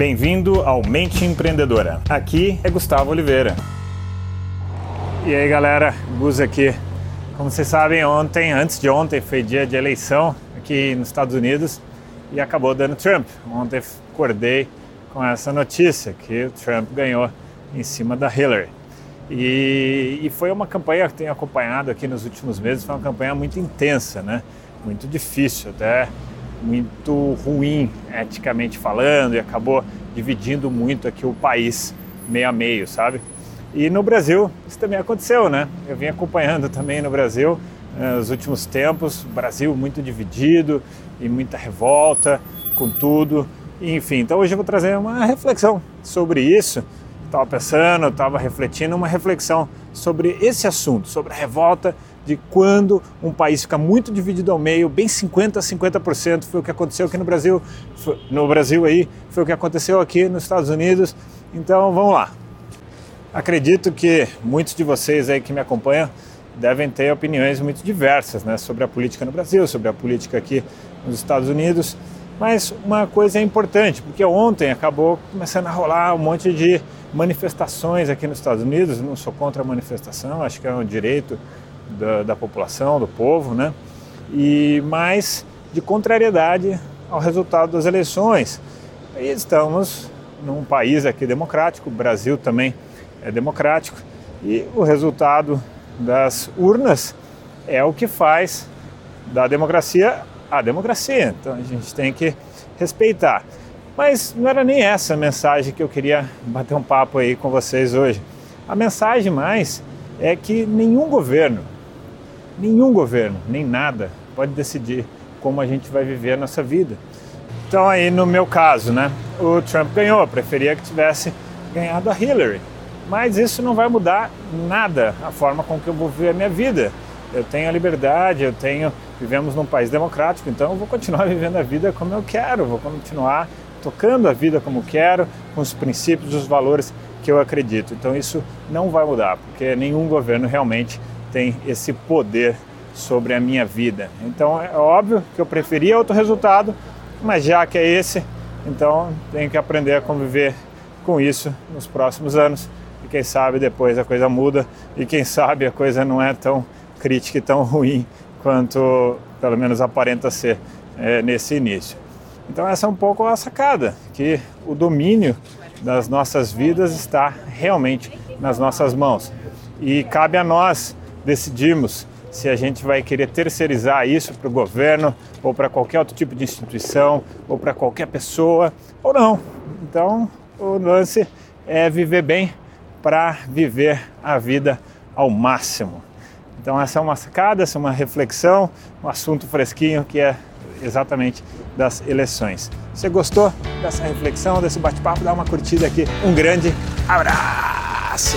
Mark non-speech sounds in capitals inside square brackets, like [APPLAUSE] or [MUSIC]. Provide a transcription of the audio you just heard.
Bem-vindo ao Mente Empreendedora. Aqui é Gustavo Oliveira. E aí, galera, Gus aqui. Como vocês sabem, ontem, antes de ontem, foi dia de eleição aqui nos Estados Unidos e acabou dando Trump. Ontem acordei com essa notícia que o Trump ganhou em cima da Hillary. E, e, foi uma campanha que tenho acompanhado aqui nos últimos meses, foi uma campanha muito intensa, né? Muito difícil, até muito ruim eticamente falando, e acabou dividindo muito aqui o país meio a meio, sabe? E no Brasil isso também aconteceu, né? Eu vim acompanhando também no Brasil eh, nos últimos tempos, Brasil muito dividido e muita revolta com tudo. Enfim, então hoje eu vou trazer uma reflexão sobre isso. Estava pensando, estava refletindo uma reflexão sobre esse assunto, sobre a revolta de quando um país fica muito dividido ao meio, bem 50 a 50% foi o que aconteceu aqui no Brasil, no Brasil aí, foi o que aconteceu aqui nos Estados Unidos. Então vamos lá. Acredito que muitos de vocês aí que me acompanham devem ter opiniões muito diversas né, sobre a política no Brasil, sobre a política aqui nos Estados Unidos. Mas uma coisa é importante, porque ontem acabou começando a rolar um monte de manifestações aqui nos Estados Unidos. Não sou contra a manifestação, acho que é um direito da, da população, do povo, né? E mais de contrariedade ao resultado das eleições. E estamos num país aqui democrático, o Brasil também é democrático, e o resultado das urnas é o que faz da democracia a democracia. Então a gente tem que respeitar. Mas não era nem essa a mensagem que eu queria bater um papo aí com vocês hoje. A mensagem mais é que nenhum governo, nenhum governo, nem nada pode decidir como a gente vai viver a nossa vida. Então aí no meu caso, né, o Trump ganhou, preferia que tivesse ganhado a Hillary. Mas isso não vai mudar nada a forma com que eu vou viver a minha vida. Eu tenho a liberdade, eu tenho, vivemos num país democrático, então eu vou continuar [LAUGHS] vivendo a vida como eu quero, vou continuar tocando a vida como quero, com os princípios, os valores que eu acredito. Então isso não vai mudar, porque nenhum governo realmente tem esse poder sobre a minha vida. Então é óbvio que eu preferia outro resultado, mas já que é esse, então tenho que aprender a conviver com isso nos próximos anos e quem sabe depois a coisa muda e quem sabe a coisa não é tão crítica e tão ruim quanto pelo menos aparenta ser é, nesse início. Então essa é um pouco a sacada, que o domínio das nossas vidas está realmente nas nossas mãos. E cabe a nós decidirmos se a gente vai querer terceirizar isso para o governo ou para qualquer outro tipo de instituição ou para qualquer pessoa ou não. Então o lance é viver bem para viver a vida ao máximo. Então essa é uma sacada, essa é uma reflexão, um assunto fresquinho que é exatamente das eleições. Você gostou dessa reflexão, desse bate-papo? Dá uma curtida aqui. Um grande abraço!